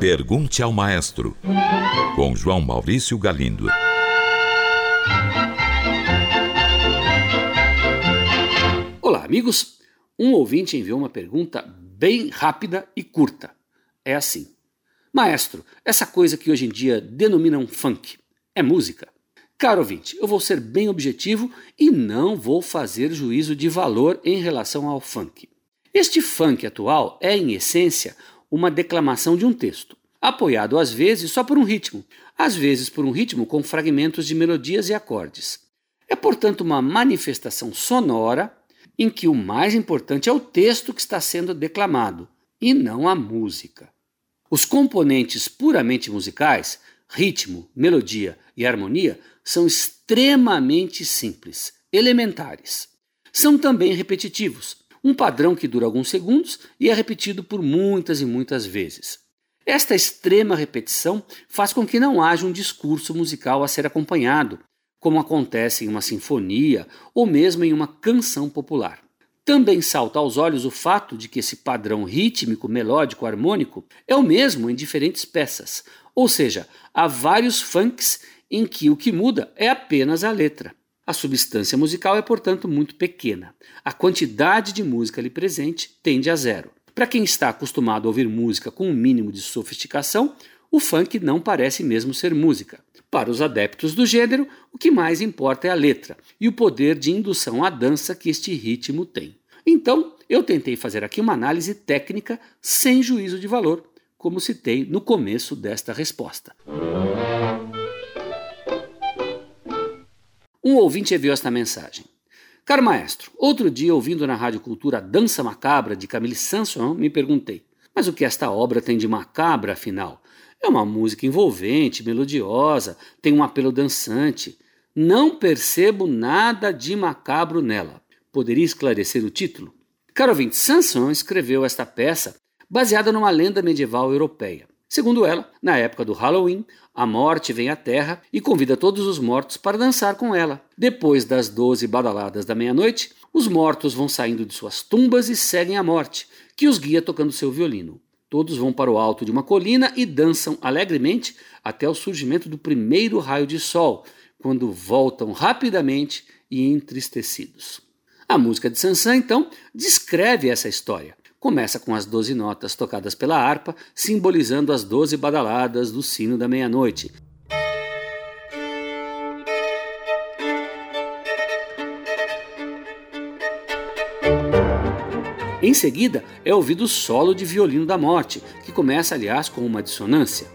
Pergunte ao Maestro, com João Maurício Galindo. Olá, amigos. Um ouvinte enviou uma pergunta bem rápida e curta. É assim: Maestro, essa coisa que hoje em dia denominam funk é música? Caro ouvinte, eu vou ser bem objetivo e não vou fazer juízo de valor em relação ao funk. Este funk atual é, em essência, uma declamação de um texto, apoiado às vezes só por um ritmo, às vezes por um ritmo com fragmentos de melodias e acordes. É, portanto, uma manifestação sonora em que o mais importante é o texto que está sendo declamado e não a música. Os componentes puramente musicais, ritmo, melodia e harmonia, são extremamente simples, elementares. São também repetitivos, um padrão que dura alguns segundos e é repetido por muitas e muitas vezes. Esta extrema repetição faz com que não haja um discurso musical a ser acompanhado, como acontece em uma sinfonia ou mesmo em uma canção popular. Também salta aos olhos o fato de que esse padrão rítmico, melódico, harmônico é o mesmo em diferentes peças, ou seja, há vários funks em que o que muda é apenas a letra. A substância musical é, portanto, muito pequena. A quantidade de música ali presente tende a zero. Para quem está acostumado a ouvir música com um mínimo de sofisticação, o funk não parece mesmo ser música. Para os adeptos do gênero, o que mais importa é a letra e o poder de indução à dança que este ritmo tem. Então, eu tentei fazer aqui uma análise técnica sem juízo de valor, como citei no começo desta resposta. Um ouvinte enviou esta mensagem. Caro maestro, outro dia, ouvindo na Rádio Cultura Dança Macabra de Camille Sanson, me perguntei: mas o que esta obra tem de macabra, afinal? É uma música envolvente, melodiosa, tem um apelo dançante. Não percebo nada de macabro nela. Poderia esclarecer o título? Caro ouvinte, Sanson escreveu esta peça baseada numa lenda medieval europeia. Segundo ela, na época do Halloween, a morte vem à Terra e convida todos os mortos para dançar com ela. Depois das doze badaladas da meia-noite, os mortos vão saindo de suas tumbas e seguem a morte, que os guia tocando seu violino. Todos vão para o alto de uma colina e dançam alegremente até o surgimento do primeiro raio de sol, quando voltam rapidamente e entristecidos. A música de Sansan, então, descreve essa história. Começa com as doze notas tocadas pela harpa, simbolizando as doze badaladas do sino da meia-noite. Em seguida, é ouvido o solo de violino da morte, que começa, aliás, com uma dissonância.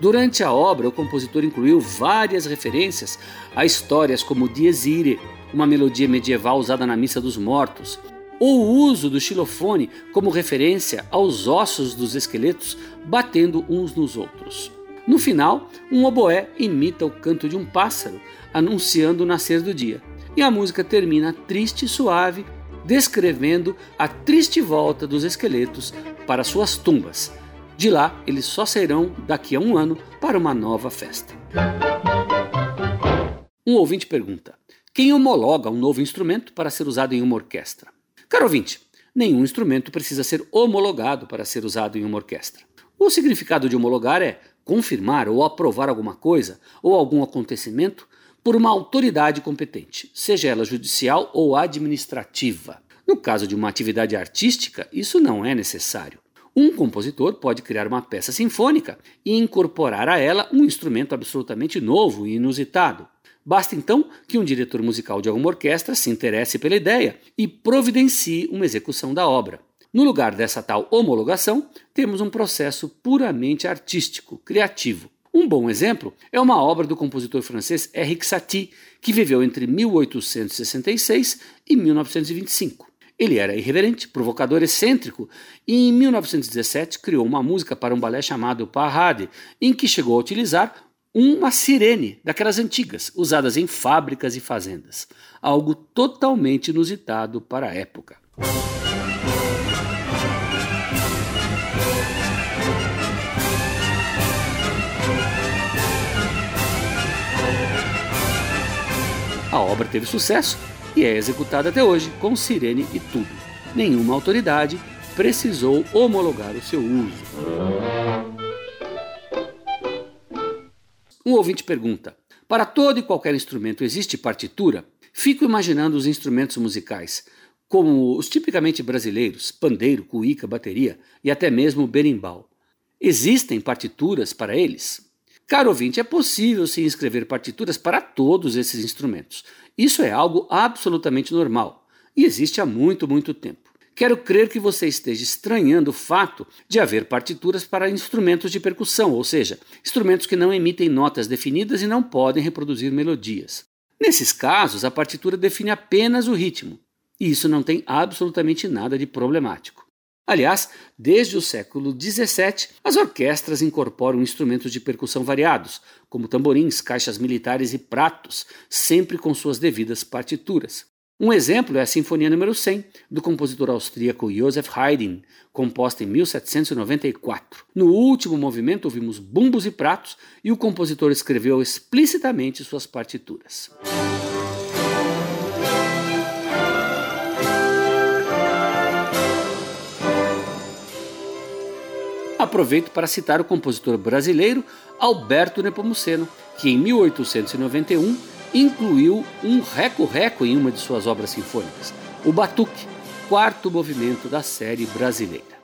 Durante a obra, o compositor incluiu várias referências a histórias como Dies Irae, uma melodia medieval usada na Missa dos Mortos, ou o uso do xilofone como referência aos ossos dos esqueletos batendo uns nos outros. No final, um oboé imita o canto de um pássaro, anunciando o nascer do dia. E a música termina triste e suave, descrevendo a triste volta dos esqueletos para suas tumbas. De lá, eles só sairão daqui a um ano para uma nova festa. Um ouvinte pergunta: quem homologa um novo instrumento para ser usado em uma orquestra? Caro ouvinte, nenhum instrumento precisa ser homologado para ser usado em uma orquestra. O significado de homologar é confirmar ou aprovar alguma coisa ou algum acontecimento por uma autoridade competente, seja ela judicial ou administrativa. No caso de uma atividade artística, isso não é necessário. Um compositor pode criar uma peça sinfônica e incorporar a ela um instrumento absolutamente novo e inusitado. Basta então que um diretor musical de alguma orquestra se interesse pela ideia e providencie uma execução da obra. No lugar dessa tal homologação, temos um processo puramente artístico, criativo. Um bom exemplo é uma obra do compositor francês Henri Satie, que viveu entre 1866 e 1925. Ele era irreverente, provocador, excêntrico e em 1917 criou uma música para um balé chamado Parade, em que chegou a utilizar uma sirene daquelas antigas, usadas em fábricas e fazendas. Algo totalmente inusitado para a época. A obra teve sucesso e é executada até hoje com sirene e tudo. Nenhuma autoridade precisou homologar o seu uso. Um ouvinte pergunta: Para todo e qualquer instrumento existe partitura? Fico imaginando os instrumentos musicais, como os tipicamente brasileiros, pandeiro, cuíca, bateria e até mesmo berimbau. Existem partituras para eles? Caro ouvinte, é possível se inscrever partituras para todos esses instrumentos. Isso é algo absolutamente normal e existe há muito, muito tempo. Quero crer que você esteja estranhando o fato de haver partituras para instrumentos de percussão, ou seja, instrumentos que não emitem notas definidas e não podem reproduzir melodias. Nesses casos, a partitura define apenas o ritmo, e isso não tem absolutamente nada de problemático. Aliás, desde o século XVII, as orquestras incorporam instrumentos de percussão variados, como tamborins, caixas militares e pratos, sempre com suas devidas partituras. Um exemplo é a Sinfonia número 100, do compositor austríaco Joseph Haydn, composta em 1794. No último movimento ouvimos bumbos e pratos e o compositor escreveu explicitamente suas partituras. Aproveito para citar o compositor brasileiro Alberto Nepomuceno, que em 1891 incluiu um reco-reco em uma de suas obras sinfônicas, o Batuque, quarto movimento da série brasileira.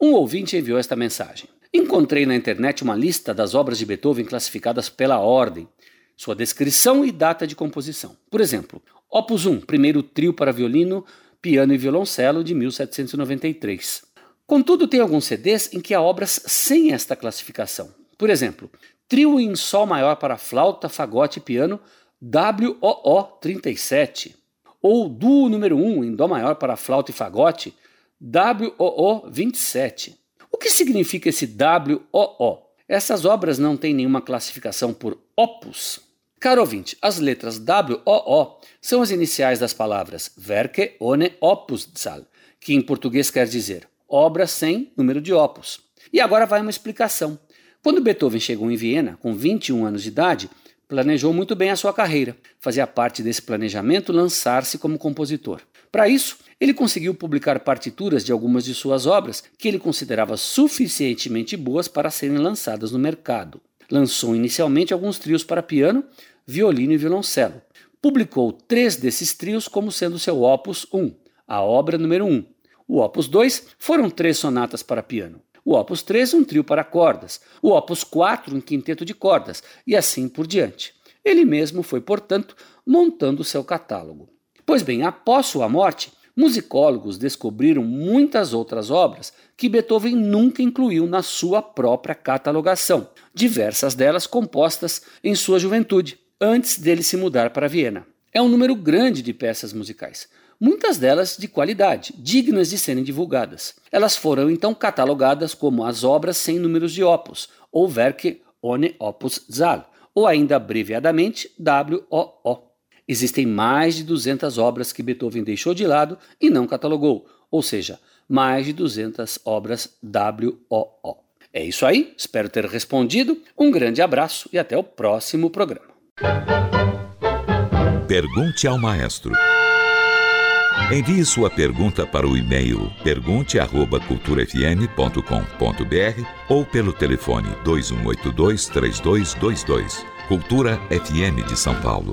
Um ouvinte enviou esta mensagem. Encontrei na internet uma lista das obras de Beethoven classificadas pela ordem, sua descrição e data de composição. Por exemplo, Opus 1, primeiro trio para violino, piano e violoncelo de 1793. Contudo, tem alguns CDs em que há obras sem esta classificação. Por exemplo, Trio em Sol maior para flauta, fagote e piano, WOO 37. Ou Duo número 1 em Dó maior para flauta e fagote, WOO 27. O que significa esse WOO? Essas obras não têm nenhuma classificação por opus. Caro ouvinte, as letras WOO são as iniciais das palavras Werke ohne Opuszahl, que em português quer dizer obra sem número de opus. E agora vai uma explicação. Quando Beethoven chegou em Viena, com 21 anos de idade, planejou muito bem a sua carreira. Fazia parte desse planejamento lançar-se como compositor. Para isso, ele conseguiu publicar partituras de algumas de suas obras que ele considerava suficientemente boas para serem lançadas no mercado. Lançou inicialmente alguns trios para piano, violino e violoncelo. Publicou três desses trios como sendo seu opus 1, a obra número 1. O opus 2 foram três sonatas para piano. O opus 3 um trio para cordas, o opus 4 um quinteto de cordas e assim por diante. Ele mesmo foi, portanto, montando seu catálogo. Pois bem, após sua morte, musicólogos descobriram muitas outras obras que Beethoven nunca incluiu na sua própria catalogação, diversas delas compostas em sua juventude, antes dele se mudar para Viena. É um número grande de peças musicais, muitas delas de qualidade, dignas de serem divulgadas. Elas foram então catalogadas como as obras sem números de opus, ou Werke ohne Opus Zahl, ou ainda abreviadamente WOO. Existem mais de 200 obras que Beethoven deixou de lado e não catalogou, ou seja, mais de 200 obras WOO. É isso aí, espero ter respondido. Um grande abraço e até o próximo programa. Pergunte ao maestro. Envie sua pergunta para o e-mail pergunte@culturafm.com.br ou pelo telefone 2182 3222. Cultura FM de São Paulo.